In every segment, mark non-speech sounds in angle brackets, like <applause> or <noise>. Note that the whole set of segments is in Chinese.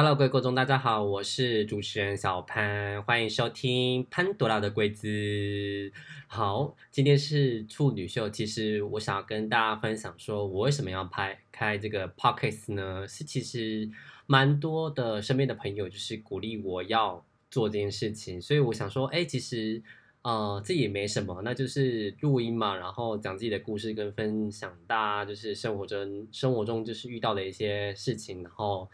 Hello，各位观众，大家好，我是主持人小潘，欢迎收听潘多拉的柜子。好，今天是处女秀，其实我想要跟大家分享，说我为什么要拍开这个 p o c k e t 呢？是其实蛮多的身边的朋友就是鼓励我要做这件事情，所以我想说，哎，其实呃这也没什么，那就是录音嘛，然后讲自己的故事跟分享，大家就是生活中生活中就是遇到的一些事情，然后。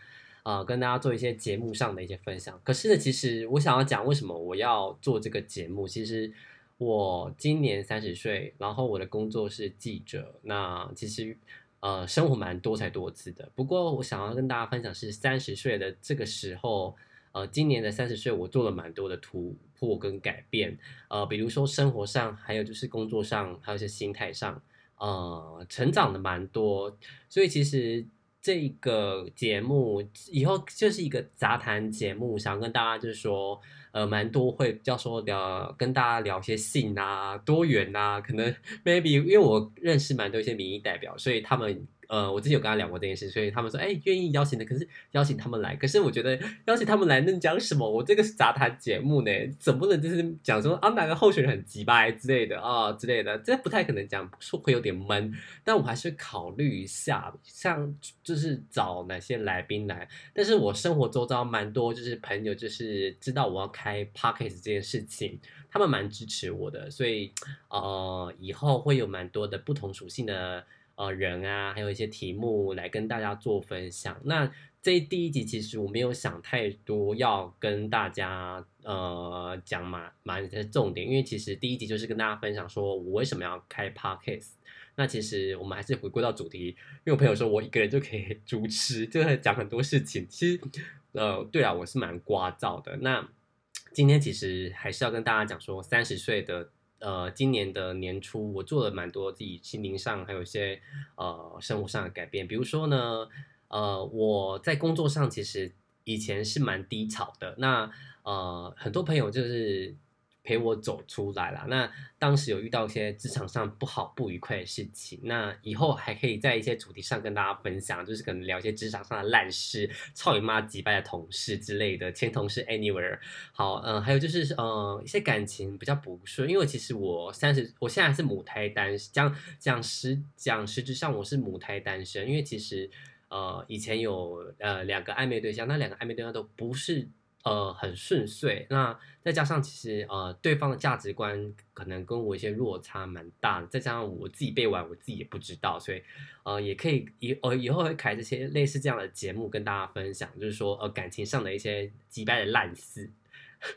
呃，跟大家做一些节目上的一些分享。可是呢，其实我想要讲，为什么我要做这个节目？其实我今年三十岁，然后我的工作是记者。那其实呃，生活蛮多才多姿的。不过我想要跟大家分享是三十岁的这个时候，呃，今年的三十岁，我做了蛮多的突破跟改变。呃，比如说生活上，还有就是工作上，还有一些心态上，呃，成长的蛮多。所以其实。这个节目以后就是一个杂谈节目，想跟大家就是说，呃，蛮多会比较说聊，跟大家聊些信啊、多元啊，可能 <laughs> maybe 因为我认识蛮多一些民意代表，所以他们。呃，我之前有跟他聊过这件事，所以他们说，哎，愿意邀请的，可是邀请他们来，可是我觉得邀请他们来能讲什么？我这个是杂谈节目呢，总不能就是讲说啊哪个候选人很急掰之类的啊之类的，这不太可能讲，说会有点闷。但我还是考虑一下，像就是找哪些来宾来。但是我生活周遭蛮多，就是朋友，就是知道我要开 podcast 这件事情，他们蛮支持我的，所以呃，以后会有蛮多的不同属性的。呃，人啊，还有一些题目来跟大家做分享。那这第一集其实我没有想太多要跟大家呃讲嘛，蛮的重点，因为其实第一集就是跟大家分享说我为什么要开 podcast。那其实我们还是回归到主题，因为我朋友说我一个人就可以 <laughs> 主持，就会讲很多事情。其实呃，对啊，我是蛮聒噪的。那今天其实还是要跟大家讲说，三十岁的。呃，今年的年初，我做了蛮多自己心灵上，还有一些呃生活上的改变。比如说呢，呃，我在工作上其实以前是蛮低潮的。那呃，很多朋友就是。陪我走出来了。那当时有遇到一些职场上不好不愉快的事情，那以后还可以在一些主题上跟大家分享，就是可能聊一些职场上的烂事，操你妈几败的同事之类的，前同事 anywhere。好，嗯，还有就是呃一些感情比较不顺，因为其实我三十，我现在是母胎单，讲讲实讲实质上我是母胎单身，因为其实呃以前有呃两个暧昧对象，那两个暧昧对象都不是。呃，很顺遂。那再加上其实呃，对方的价值观可能跟我一些落差蛮大的。再加上我自己背完，我自己也不知道，所以呃，也可以以呃以后会开这些类似这样的节目跟大家分享，就是说呃感情上的一些击败的烂事，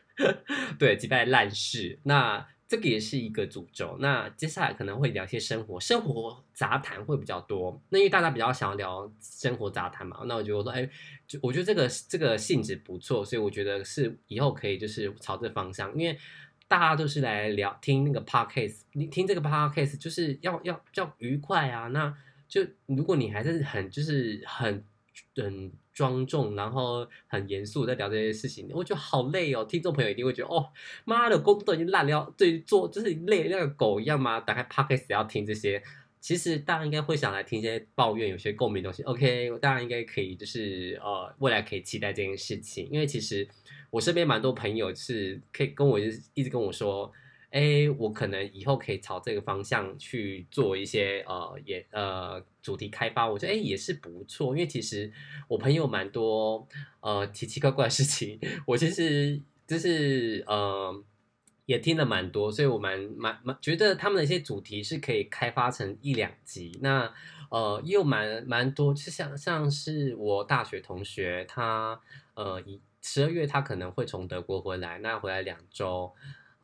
<laughs> 对击败的烂事。那。这个也是一个诅咒。那接下来可能会聊一些生活，生活杂谈会比较多。那因为大家比较想要聊生活杂谈嘛，那我觉得说，哎，就我觉得这个这个性质不错，所以我觉得是以后可以就是朝这方向，因为大家都是来聊听那个 podcast，你听这个 podcast 就是要要要愉快啊。那就如果你还是很就是很很。庄重，然后很严肃在聊这些事情，我觉得好累哦。听众朋友一定会觉得，哦，妈的，工作已经烂了，对，做就是累像个狗一样嘛？打开 podcast 要听这些，其实大家应该会想来听一些抱怨，有些共鸣东西。OK，大家应该可以，就是呃，未来可以期待这件事情，因为其实我身边蛮多朋友是可以跟我一直跟我说。哎，我可能以后可以朝这个方向去做一些呃，也呃主题开发，我觉得哎也是不错，因为其实我朋友蛮多呃奇奇怪怪的事情，我其实就是呃也听了蛮多，所以我蛮蛮蛮觉得他们的一些主题是可以开发成一两集，那呃又蛮蛮多，就像像是我大学同学，他呃一十二月他可能会从德国回来，那回来两周。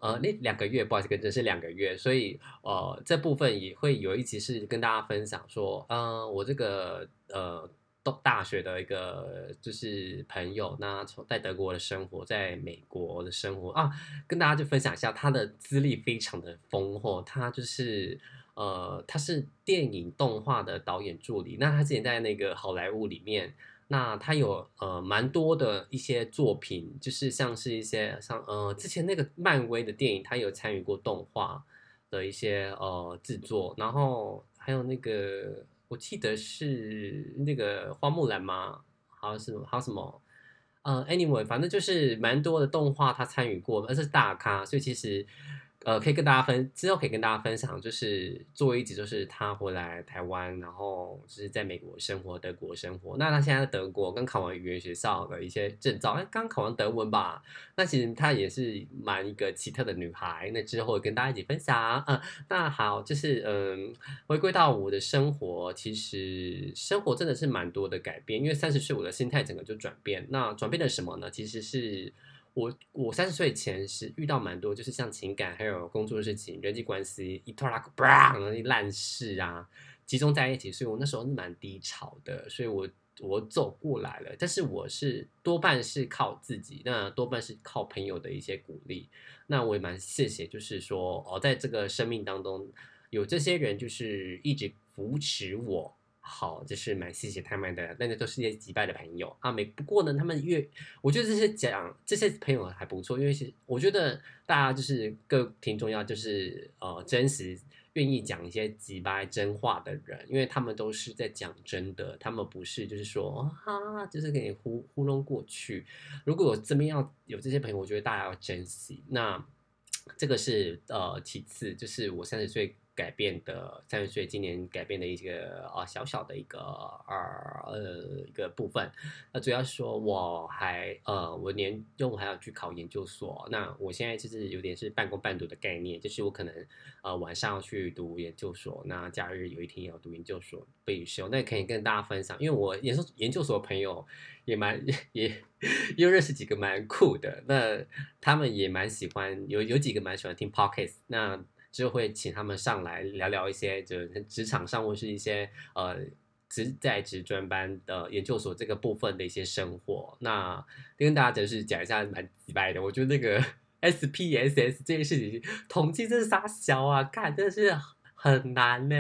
呃，那两个月不好意思，跟真是两个月，所以呃，这部分也会有一集是跟大家分享说，嗯，我这个呃，大大学的一个就是朋友，那从在德国的生活，在美国的生活啊，跟大家就分享一下他的资历非常的丰厚，他就是呃，他是电影动画的导演助理，那他之前在那个好莱坞里面。那他有呃蛮多的一些作品，就是像是一些像呃之前那个漫威的电影，他有参与过动画的一些呃制作，然后还有那个我记得是那个花木兰吗？好像是还有什么呃，anyway，反正就是蛮多的动画他参与过，而且是大咖，所以其实。呃，可以跟大家分之后可以跟大家分享，就是做一集，就是他回来台湾，然后就是在美国生活、德国生活。那他现在在德国，刚考完语言学校的一些证照，哎，刚考完德文吧。那其实她也是蛮一个奇特的女孩。那之后跟大家一起分享。嗯，那好，就是嗯，回归到我的生活，其实生活真的是蛮多的改变，因为三十岁我的心态整个就转变。那转变了什么呢？其实是。我我三十岁前是遇到蛮多，就是像情感还有工作的事情、人际关系一拖拉个烂事啊，集中在一起，所以我那时候是蛮低潮的，所以我我走过来了。但是我是多半是靠自己，那多半是靠朋友的一些鼓励。那我也蛮谢谢，就是说哦，在这个生命当中有这些人，就是一直扶持我。好，就是蛮谢谢他们的，那个都是些击败的朋友啊。没不过呢，他们越我觉得这些讲这些朋友还不错，因为是我觉得大家就是各挺重要，就是呃真实愿意讲一些击败真话的人，因为他们都是在讲真的，他们不是就是说啊，就是给你糊糊弄过去。如果我这边要有这些朋友，我觉得大家要珍惜。那这个是呃其次，就是我三十岁。改变的三十岁，今年改变的一个啊小小的一个呃呃一个部分，那主要是说我还呃我年中还要去考研究所，那我现在就是有点是半工半读的概念，就是我可能呃晚上要去读研究所，那假日有一天要读研究所必修，那可以跟大家分享，因为我研究研究所的朋友也蛮 <laughs> 也又认识几个蛮酷的，那他们也蛮喜欢有有几个蛮喜欢听 podcast，那。就会请他们上来聊聊一些，就是职场上或是一些呃职在职专班的研究所这个部分的一些生活。那跟大家就是讲一下蛮直白的，我觉得那个 <laughs> S P S S 这件事情统计真是傻小啊，看真的是很难呢。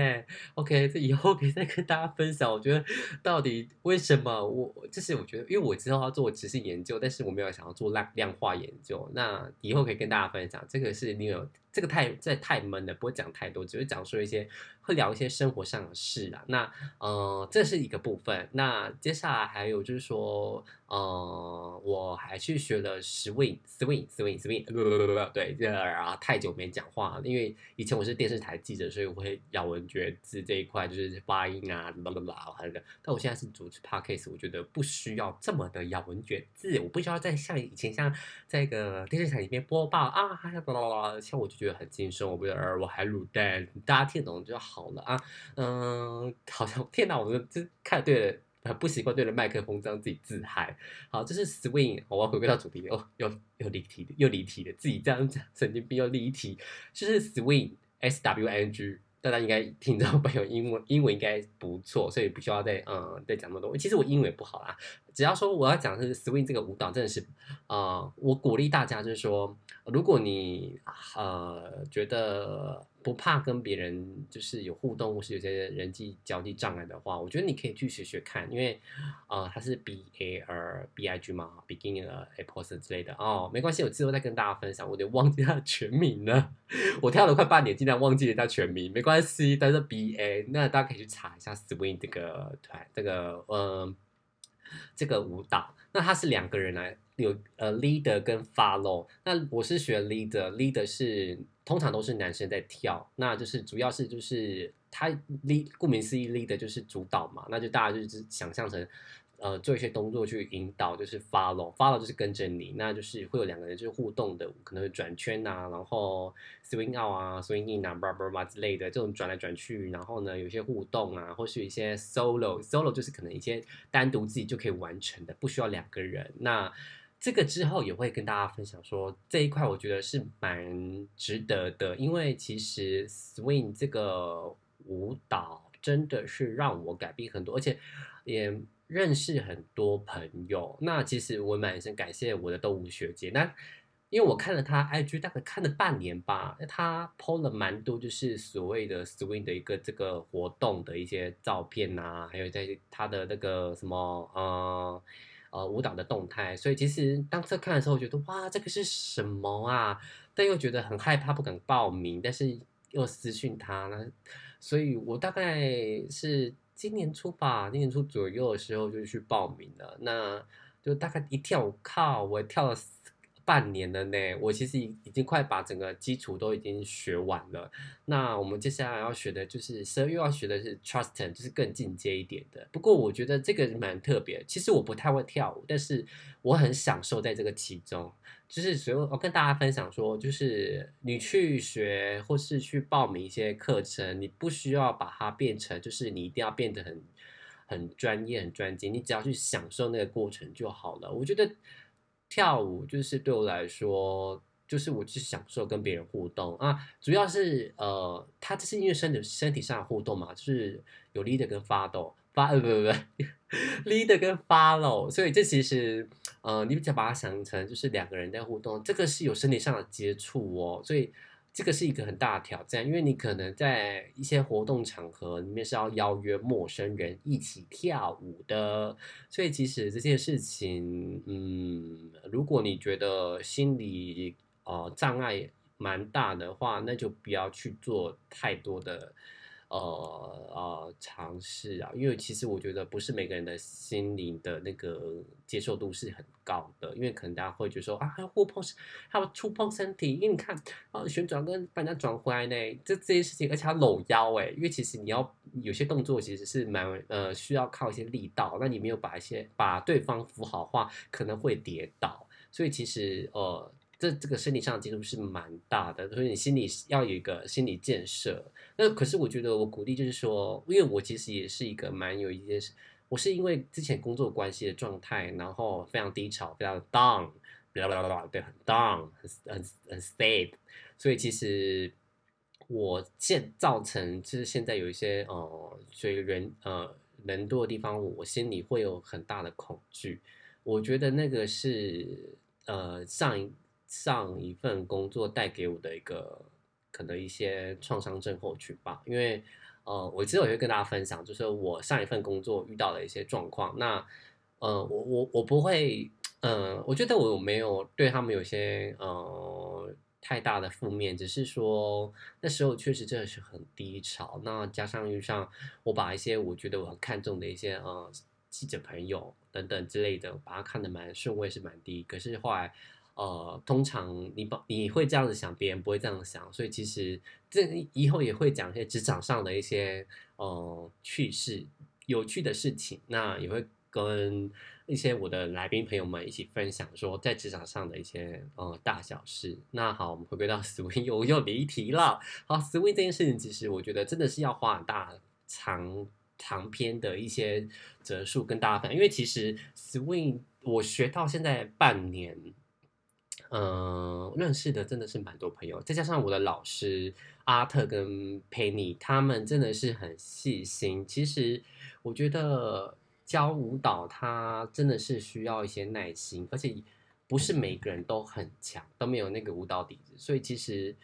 OK，这以后可以再跟大家分享。我觉得到底为什么我就是我觉得，因为我之后要做执行研究，但是我没有想要做量量化研究。那以后可以跟大家分享，这个是你有。这个太这太闷了，不会讲太多，只会讲说一些会聊一些生活上的事啊。那呃，这是一个部分。那接下来还有就是说，呃，我还去学了 swing swing swing swing，对，这啊太久没讲话了，因为以前我是电视台记者，所以我会咬文嚼字这一块就是发音啊，啦啦啦，还有的。但我现在是主持 podcast，我觉得不需要这么的咬文嚼字，我不需要再像以前像在一个电视台里面播报啊，像我就。觉得很轻松，我不得而我还卤蛋，大家听懂就好了啊。嗯，好像天哪，我这这看对了，很不习惯对着麦克风这样自己自嗨。好，这是 swing，我要回归到主题哦，又又离题的，又离题的，自己这样讲，神经病又离题。就是 swing，s w n g。大家应该听到朋友英文英文应该不错，所以不需要再嗯再讲那么多。其实我英文也不好啦，只要说我要讲的是 swing 这个舞蹈，真的是啊，我鼓励大家就是说，如果你呃觉得。不怕跟别人就是有互动，或是有些人际交际障碍的话，我觉得你可以去学学看，因为啊，它是 B A R B I G 嘛，beginning 的 a person 之类的哦，没关系，我之后再跟大家分享。我得忘记它的全名了，<laughs> 我跳了快半年，竟然忘记了它全名，没关系，但是 B A，那大家可以去查一下 swing 这个团，这个嗯，这个舞蹈，那它是两个人来。有呃，leader 跟 follow。那我是学 leader，leader 是通常都是男生在跳，那就是主要是就是他 le 顾名思义，leader 就是主导嘛，那就大家就是想象成。呃，做一些动作去引导，就是 follow，follow 就是跟着你，那就是会有两个人就是互动的，可能会转圈呐，然后 swing out 啊，swing in 啊，b r a b r a 之类的这种转来转去，然后呢，有些互动啊，或是一些 solo，solo 就是可能一些单独自己就可以完成的，不需要两个人。那这个之后也会跟大家分享说这一块，我觉得是蛮值得的，因为其实 swing 这个舞蹈真的是让我改变很多，而且也。认识很多朋友，那其实我蛮想感谢我的动物学姐。那因为我看了她 IG，大概看了半年吧，她 PO 了蛮多就是所谓的 swing 的一个这个活动的一些照片呐，还有在她的那个什么呃呃舞蹈的动态。所以其实当时看的时候，觉得哇，这个是什么啊？但又觉得很害怕，不敢报名，但是又私讯他呢所以我大概是。今年初吧，今年初左右的时候就去报名了。那就大概一跳，靠，我跳了半年了呢。我其实已经快把整个基础都已经学完了。那我们接下来要学的就是十二月要学的是 truston，就是更进阶一点的。不过我觉得这个蛮特别。其实我不太会跳舞，但是我很享受在这个其中。就是所以，我跟大家分享说，就是你去学或是去报名一些课程，你不需要把它变成，就是你一定要变得很很专业、很专精，你只要去享受那个过程就好了。我觉得跳舞就是对我来说，就是我去享受跟别人互动啊，主要是呃，它这是因为身体身体上的互动嘛，就是有 leader 跟发抖。发呃不不不，<laughs> leader 跟 follow，所以这其实呃，你只要把它想成就是两个人在互动，这个是有身体上的接触哦，所以这个是一个很大的挑战，因为你可能在一些活动场合里面是要邀约陌生人一起跳舞的，所以其实这件事情，嗯，如果你觉得心理呃障碍蛮大的话，那就不要去做太多的。呃呃，尝试啊，因为其实我觉得不是每个人的心灵的那个接受度是很高的，因为可能大家会觉得说啊，还要互碰，还要触碰身体，因为你看啊，旋转跟把人家转回来呢，这这些事情，而且要搂腰哎，因为其实你要有些动作其实是蛮呃需要靠一些力道，那你没有把一些把对方扶好话，可能会跌倒，所以其实呃。这这个身体上的接触是蛮大的，所以你心里要有一个心理建设。那可是我觉得我鼓励就是说，因为我其实也是一个蛮有一些，我是因为之前工作关系的状态，然后非常低潮，非常 down，啦啦啦啦，对，很 down，很很很 sad，所以其实我现造成就是现在有一些呃，所以人呃人多的地方，我心里会有很大的恐惧。我觉得那个是呃上一。上一份工作带给我的一个可能一些创伤症候群吧，因为呃，我之后也会跟大家分享，就是我上一份工作遇到的一些状况。那呃，我我我不会，呃，我觉得我没有对他们有些呃太大的负面，只是说那时候确实真的是很低潮。那加上遇上我把一些我觉得我很看重的一些呃记者朋友等等之类的，把它看得蛮顺位是蛮低，可是后来。呃，通常你把你会这样子想，别人不会这样想，所以其实这以后也会讲一些职场上的一些呃趣事、有趣的事情，那也会跟一些我的来宾朋友们一起分享，说在职场上的一些呃大小事。那好，我们回归到 <laughs> swing，又又离题了。好，swing 这件事情，其实我觉得真的是要花很大长长篇的一些折数跟大家分享，因为其实 swing 我学到现在半年。嗯，认识的真的是蛮多朋友，再加上我的老师阿特跟佩妮，他们真的是很细心。其实我觉得教舞蹈，它真的是需要一些耐心，而且不是每个人都很强，都没有那个舞蹈底子。所以其实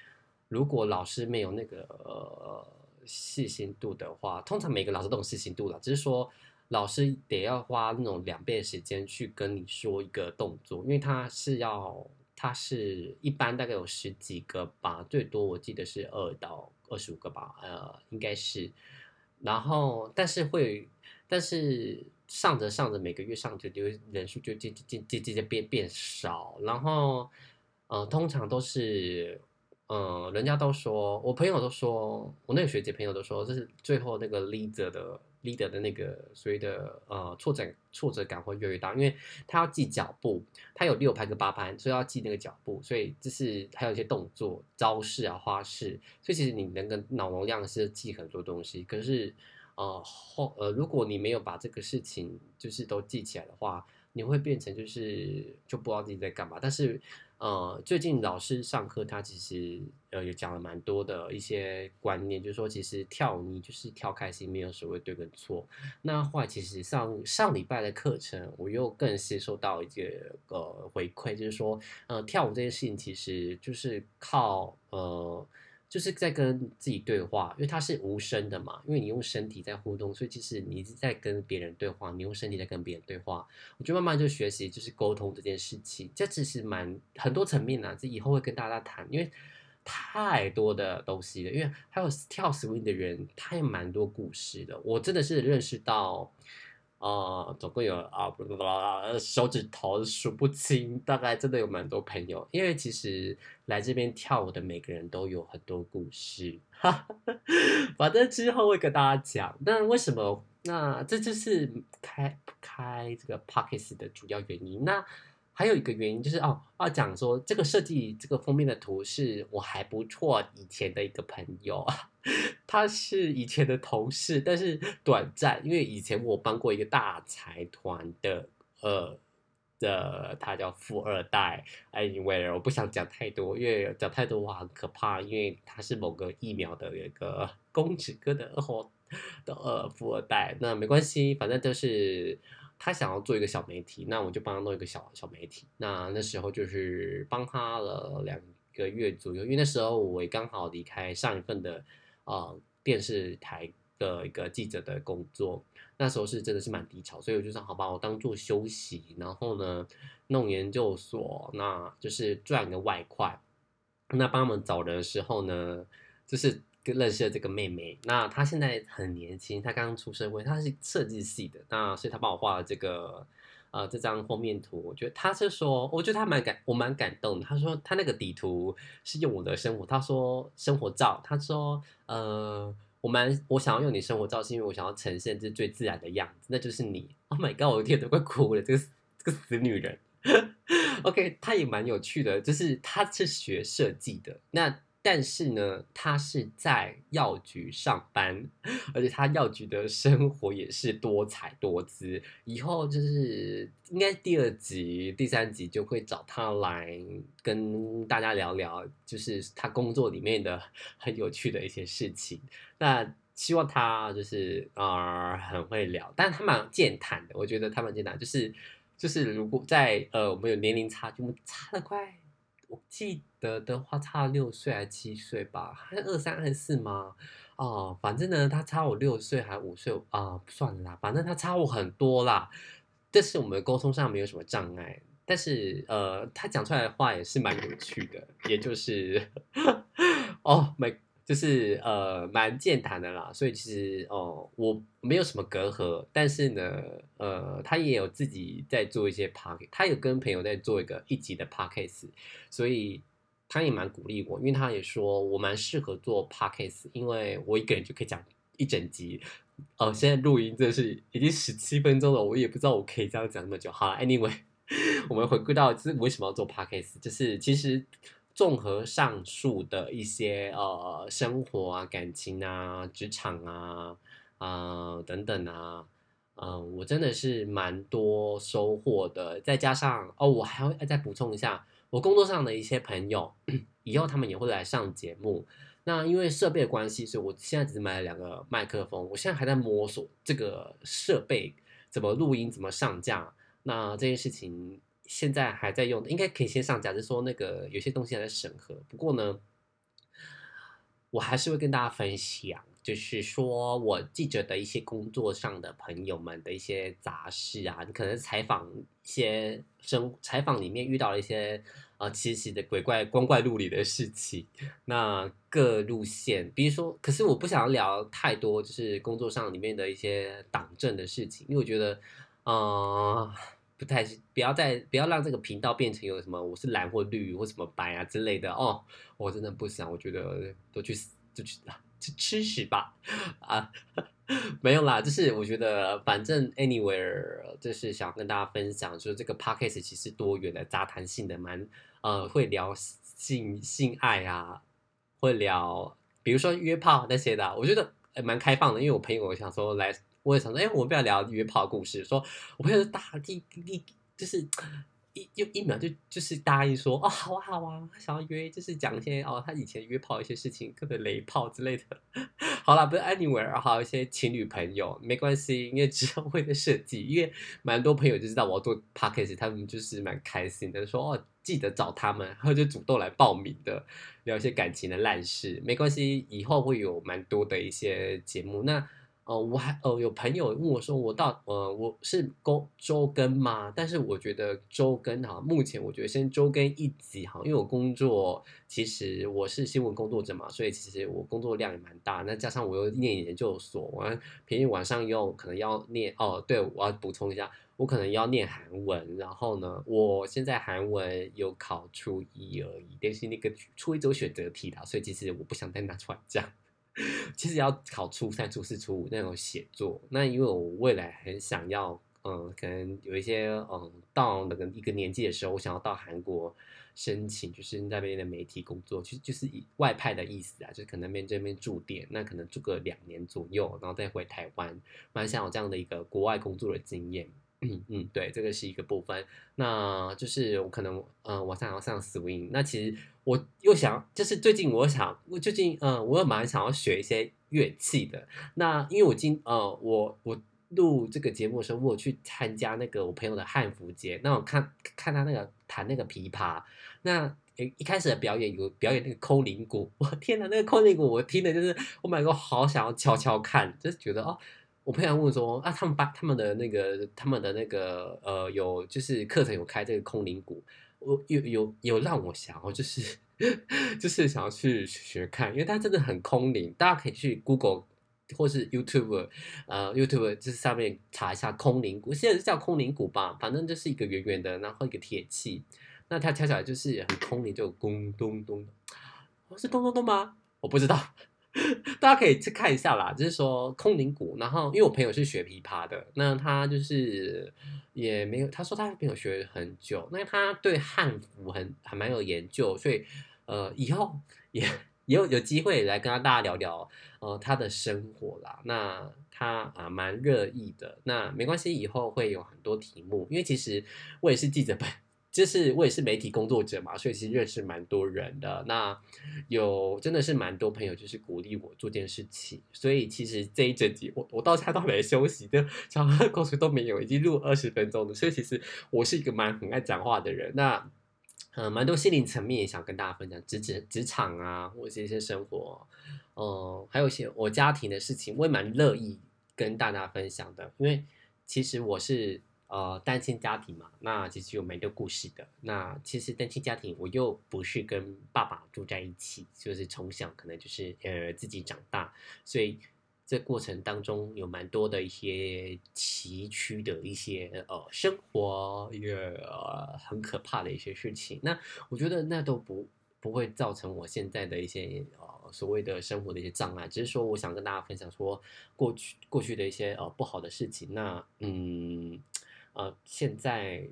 如果老师没有那个呃细心度的话，通常每个老师都有细心度了，只是说老师得要花那种两倍的时间去跟你说一个动作，因为他是要。它是一般大概有十几个吧，最多我记得是二到二十五个吧，呃，应该是。然后，但是会，但是上着上着，每个月上着就人数就渐渐渐渐渐变变少。然后，呃，通常都是，呃，人家都说，我朋友都说，我那个学姐朋友都说，这是最后那个 leader 的。Leader 的那个所谓的呃挫折挫折感会越来越大，因为他要记脚步，他有六拍跟八拍，所以要记那个脚步，所以这是还有一些动作招式啊花式，所以其实你能跟脑容量是记很多东西，可是呃后呃如果你没有把这个事情就是都记起来的话，你会变成就是就不知道自己在干嘛，但是。呃，最近老师上课，他其实呃也讲了蛮多的一些观念，就是说其实跳舞你就是跳开心，没有所谓对跟错。那后来其实上上礼拜的课程，我又更接收到一个呃回馈，就是说呃跳舞这件事情其实就是靠呃。就是在跟自己对话，因为它是无声的嘛，因为你用身体在互动，所以其实你是在跟别人对话，你用身体在跟别人对话。我就慢慢就学习，就是沟通这件事情，这其实蛮很多层面啊，这以后会跟大家谈，因为太多的东西了。因为还有跳 swing 的人，他也蛮多故事的。我真的是认识到，啊，总共有啊，不不不，手指头数不清，大概真的有蛮多朋友。因为其实来这边跳舞的每个人都有很多故事，哈 <laughs> 哈反正之后会跟大家讲。那为什么？那这就是开开这个 pockets 的主要原因。那还有一个原因就是哦，要讲说这个设计这个封面的图是我还不错以前的一个朋友。<laughs> 他是以前的同事，但是短暂，因为以前我帮过一个大财团的，呃的，他叫富二代。，anywhere，我不想讲太多，因为讲太多话很可怕，因为他是某个疫苗的一个公子哥的后的呃富二代。那没关系，反正就是他想要做一个小媒体，那我就帮他弄一个小小媒体。那那时候就是帮他了两个月左右，因为那时候我也刚好离开上一份的。啊，电视台的一个记者的工作，那时候是真的是蛮低潮，所以我就说好吧，我当做休息，然后呢弄研究所，那就是赚个外快。那帮他们找人的时候呢，就是跟认识了这个妹妹。那她现在很年轻，她刚刚出社会，她是设计系的，那所以她帮我画了这个。呃，这张封面图，我觉得她是说，我觉得她蛮感，我蛮感动。她说她那个底图是用我的生活，她说生活照，她说呃，我蛮我想要用你生活照，是因为我想要呈现这最自然的样子，那就是你。Oh my god，我的天都快哭了，这个这个死女人。<laughs> OK，她也蛮有趣的，就是她是学设计的，那。但是呢，他是在药局上班，而且他药局的生活也是多彩多姿。以后就是应该第二集、第三集就会找他来跟大家聊聊，就是他工作里面的很有趣的一些事情。那希望他就是啊很会聊，但他蛮健谈的。我觉得他蛮健谈，就是就是如果在呃我们有年龄差距，差的快。我记得的话，差六岁还七岁吧？还二三二四吗？哦，反正呢，他差我六岁还五岁啊，算了啦，反正他差我很多啦。但是我们沟通上没有什么障碍，但是呃，他讲出来的话也是蛮有趣的，也就是 <laughs> 哦，没。就是呃蛮健谈的啦，所以其实哦我没有什么隔阂，但是呢呃他也有自己在做一些 p a r k 他有跟朋友在做一个一集的 podcast，所以他也蛮鼓励我，因为他也说我蛮适合做 podcast，因为我一个人就可以讲一整集。哦，现在录音真的是已经十七分钟了，我也不知道我可以这样讲那么久。好了，anyway，<laughs> 我们回归到这为什么要做 podcast，就是其实。综合上述的一些呃生活啊、感情啊、职场啊、啊等等啊，嗯，我真的是蛮多收获的。再加上哦，我还会再补充一下，我工作上的一些朋友，以后他们也会来上节目。那因为设备的关系，所以我现在只是买了两个麦克风，我现在还在摸索这个设备怎么录音、怎么上架。那这件事情。现在还在用的，应该可以先上架。就是说，那个有些东西还在审核。不过呢，我还是会跟大家分享，就是说我记者的一些工作上的朋友们的一些杂事啊。你可能采访一些生采访里面遇到了一些啊奇奇的鬼怪光怪陆离的事情。那各路线，比如说，可是我不想聊太多，就是工作上里面的一些党政的事情，因为我觉得，呃。不太不要再不要让这个频道变成有什么我是蓝或绿或什么白啊之类的哦，我真的不想，我觉得都去死就去去吃屎吧啊，<laughs> 没有啦，就是我觉得反正 anywhere 就是想跟大家分享，说这个 podcast 其实多元的杂谈性的蛮呃会聊性性爱啊，会聊比如说约炮那些的，我觉得蛮开放的，因为我朋友想说来。我也想说，哎，我们不要聊约炮故事。说，我朋友大第第就是一就一秒就就是答应说，哦，好啊好啊，想要约就是讲一些哦，他以前约炮一些事情，特别雷炮之类的。好了，不是 anywhere，还有一些情侣朋友，没关系，因为之后会在设计，因为蛮多朋友就知道我要做 podcast，他们就是蛮开心的，说哦，记得找他们，然后就主动来报名的，聊一些感情的烂事，没关系，以后会有蛮多的一些节目。那呃，我还呃有朋友问我说，我到呃我是周周更吗？但是我觉得周更哈，目前我觉得先周更一集哈，因为我工作其实我是新闻工作者嘛，所以其实我工作量也蛮大。那加上我又念研究所，我平日晚上又可能要念哦，对，我要补充一下，我可能要念韩文。然后呢，我现在韩文有考初一而已，但是那个初一只有选择题的，所以其实我不想再拿出来讲。其实要考初三、初四、初五那种写作，那因为我未来很想要，嗯，可能有一些，嗯，到那个一个年纪的时候，我想要到韩国申请，就是那边的媒体工作，其实就是以外派的意思啊，就是可能面这边驻点，那可能住个两年左右，然后再回台湾，蛮想有这样的一个国外工作的经验。嗯嗯，对，这个是一个部分。那就是我可能，嗯，晚上要上 swing。那其实我又想，就是最近我想，我最近，嗯，我又蛮想要学一些乐器的。那因为我今，呃，我我录这个节目的时候，我去参加那个我朋友的汉服节。那我看看他那个弹那个琵琶，那一开始的表演有表演那个空灵鼓，<laughs> 我天哪，那个空灵鼓我听的就是，我买个好想要悄悄看，就是觉得哦。我朋友问说啊，他们把他们的那个他们的那个呃，有就是课程有开这个空灵鼓，我有有有让我想我就是 <laughs> 就是想要去学看，因为它真的很空灵，大家可以去 Google 或是 YouTube 呃 YouTube 就是上面查一下空灵鼓，现在是叫空灵鼓吧，反正就是一个圆圆的，然后一个铁器，那它敲起来就是很空灵，就咚咚咚，<coughs> 是咚咚咚吗？我不知道。<laughs> 大家可以去看一下啦，就是说空灵鼓，然后因为我朋友是学琵琶的，那他就是也没有，他说他没有学很久，那他对汉服很还蛮有研究，所以呃以后也也有有机会来跟他大家聊聊呃他的生活啦，那他啊蛮热议的，那没关系，以后会有很多题目，因为其实我也是记者本。就是我也是媒体工作者嘛，所以其实认识蛮多人的。那有真的是蛮多朋友，就是鼓励我做件事情。所以其实这一整集，我我到现在都没休息，就小何故事都没有，已经录二十分钟了。所以其实我是一个蛮很爱讲话的人。那嗯，蛮多心灵层面也想跟大家分享，职职职场啊，或者是一些生活，嗯，还有一些我家庭的事情，我也蛮乐意跟大家分享的。因为其实我是。呃，单亲家庭嘛，那其实有蛮多故事的。那其实单亲家庭，我又不是跟爸爸住在一起，就是从小可能就是呃自己长大，所以这过程当中有蛮多的一些崎岖的一些呃生活，也很可怕的一些事情。那我觉得那都不不会造成我现在的一些呃所谓的生活的一些障碍，只是说我想跟大家分享说过去过去的一些呃不好的事情。那嗯。呃，现在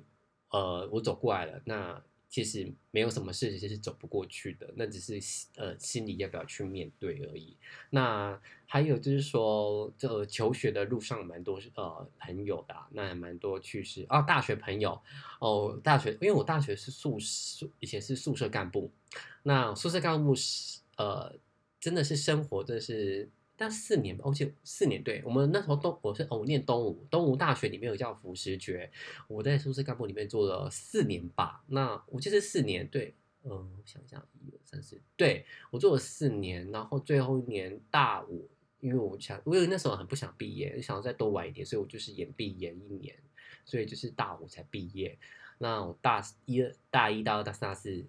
呃，我走过来了。那其实没有什么事情是走不过去的，那只是呃心里要不要去面对而已。那还有就是说，这求学的路上蛮多呃朋友的，那也蛮多趣事啊。大学朋友哦，大学因为我大学是宿宿以前是宿舍干部，那宿舍干部是呃真的是生活真的是。但四年，而且四年，对我们那时候东，我是我念东吴，东吴大学里面有叫服食爵，我在宿舍干部里面做了四年吧。那我记得四年，对，嗯，我想想，一二三四，对我做了四年，然后最后一年大五，因为我想，因为那时候很不想毕业，想要再多玩一点，所以我就是延毕延一年，所以就是大五才毕业。那我大一、大一、大二、大三、大四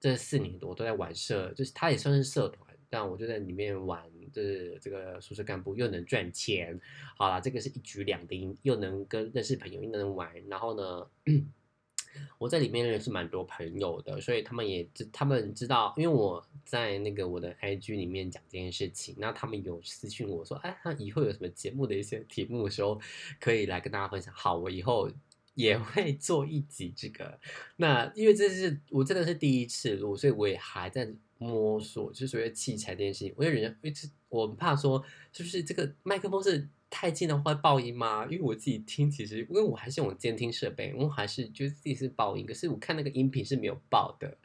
这四年多都在玩社，就是他也算是社团。但我就在里面玩，就是这个宿舍干部又能赚钱，好了，这个是一举两得，又能跟认识朋友，又能玩。然后呢，<clears throat> 我在里面认识蛮多朋友的，所以他们也知，他们知道，因为我在那个我的 IG 里面讲这件事情，那他们有私信我说，哎，他以后有什么节目的一些题目的时候，可以来跟大家分享。好，我以后也会做一集这个。那因为这是我真的是第一次录，所以我也还在。摸索就是所谓器材这件事情，我有人一直我怕说是不是这个麦克风是太近的话爆音吗？因为我自己听其实因为我还是用监听设备，我还是觉得自己是爆音，可是我看那个音频是没有爆的。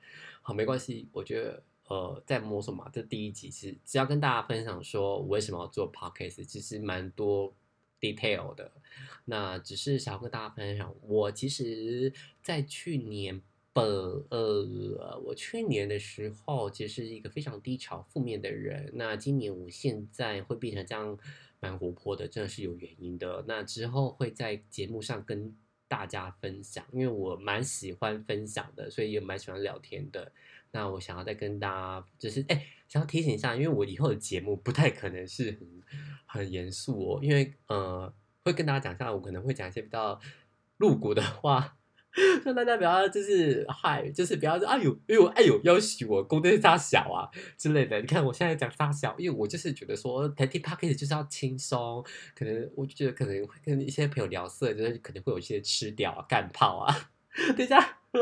好，没关系，我觉得呃在摸索嘛，这第一集是只要跟大家分享说我为什么要做 podcast，其实蛮多 detail 的。那只是想要跟大家分享，我其实在去年。本呃，我去年的时候其实是一个非常低潮、负面的人。那今年我现在会变成这样蛮活泼的，真的是有原因的。那之后会在节目上跟大家分享，因为我蛮喜欢分享的，所以也蛮喜欢聊天的。那我想要再跟大家，就是哎，想要提醒一下，因为我以后的节目不太可能是很很严肃哦，因为呃，会跟大家讲一下，我可能会讲一些比较露骨的话。让大家不要就是嗨，就是不要说哎呦哎呦哎呦要许我功能大小啊之类的。你看我现在讲大小，因为我就是觉得说台 T Park 就是要轻松，可能我就觉得可能会跟一些朋友聊色，就是可能会有一些吃掉啊、干炮啊。<laughs> 等一下，<laughs>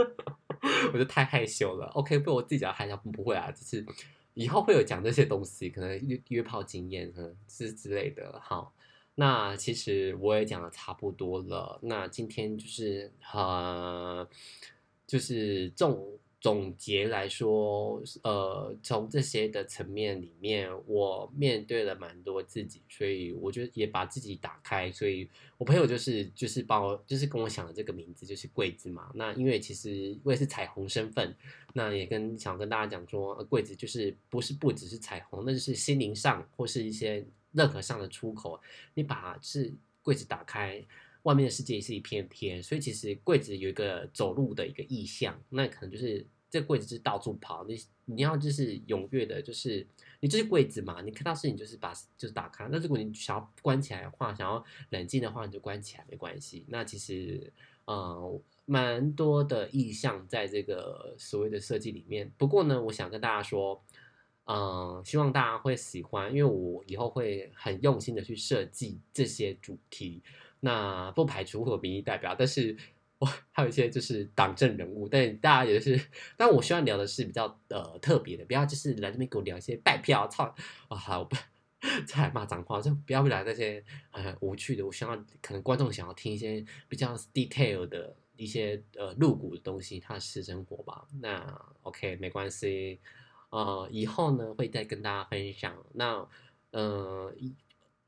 我就太害羞了。OK，不，我自己讲害羞不会啊，就是以后会有讲这些东西，可能约约炮经验嗯之之类的。好。那其实我也讲的差不多了。那今天就是呃，就是总总结来说，呃，从这些的层面里面，我面对了蛮多自己，所以我觉得也把自己打开。所以我朋友就是就是帮我就是跟我想的这个名字就是柜子嘛。那因为其实我也是彩虹身份，那也跟想跟大家讲说，柜子就是不是不只是彩虹，那就是心灵上或是一些。任何上的出口，你把是柜子打开，外面的世界是一片天，所以其实柜子有一个走路的一个意向，那可能就是这柜子是到处跑，你你要就是踊跃的，就是你就是柜子嘛，你看到事情就是把就是打开，那如果你想要关起来的话，想要冷静的话，你就关起来没关系。那其实呃蛮多的意向在这个所谓的设计里面，不过呢，我想跟大家说。嗯，希望大家会喜欢，因为我以后会很用心的去设计这些主题。那不排除会有民意代表，但是我还有一些就是党政人物，但大家也是，但我希望聊的是比较呃特别的，不要就是来这边给我聊一些拜票，操啊！好不再骂脏话，就不要来那些很无趣的。我希望可能观众想要听一些比较 detail 的一些呃露骨的东西，他的私生活吧。那 OK 没关系。呃，以后呢会再跟大家分享。那，呃，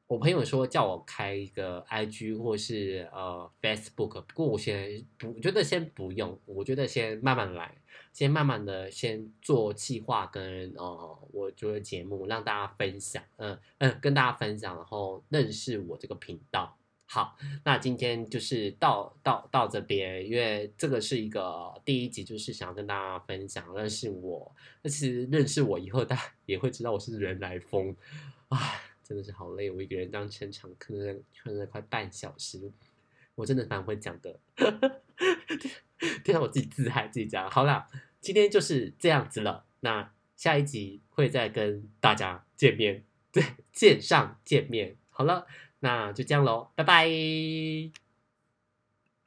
我朋友说叫我开一个 IG 或是呃 Facebook，不过我先不，我觉得先不用，我觉得先慢慢来，先慢慢的先做计划跟呃，我做的节目让大家分享，嗯嗯，跟大家分享，然后认识我这个频道。好，那今天就是到到到这边，因为这个是一个第一集，就是想要跟大家分享认识我。那其实认识我以后，大家也会知道我是人来疯，唉，真的是好累，我一个人当全场可能撑了快半小时，我真的蛮会讲的，<laughs> 听到我自己自嗨自己讲。好啦，今天就是这样子了，那下一集会再跟大家见面，对，线上见面。好了。那就这样喽，拜拜。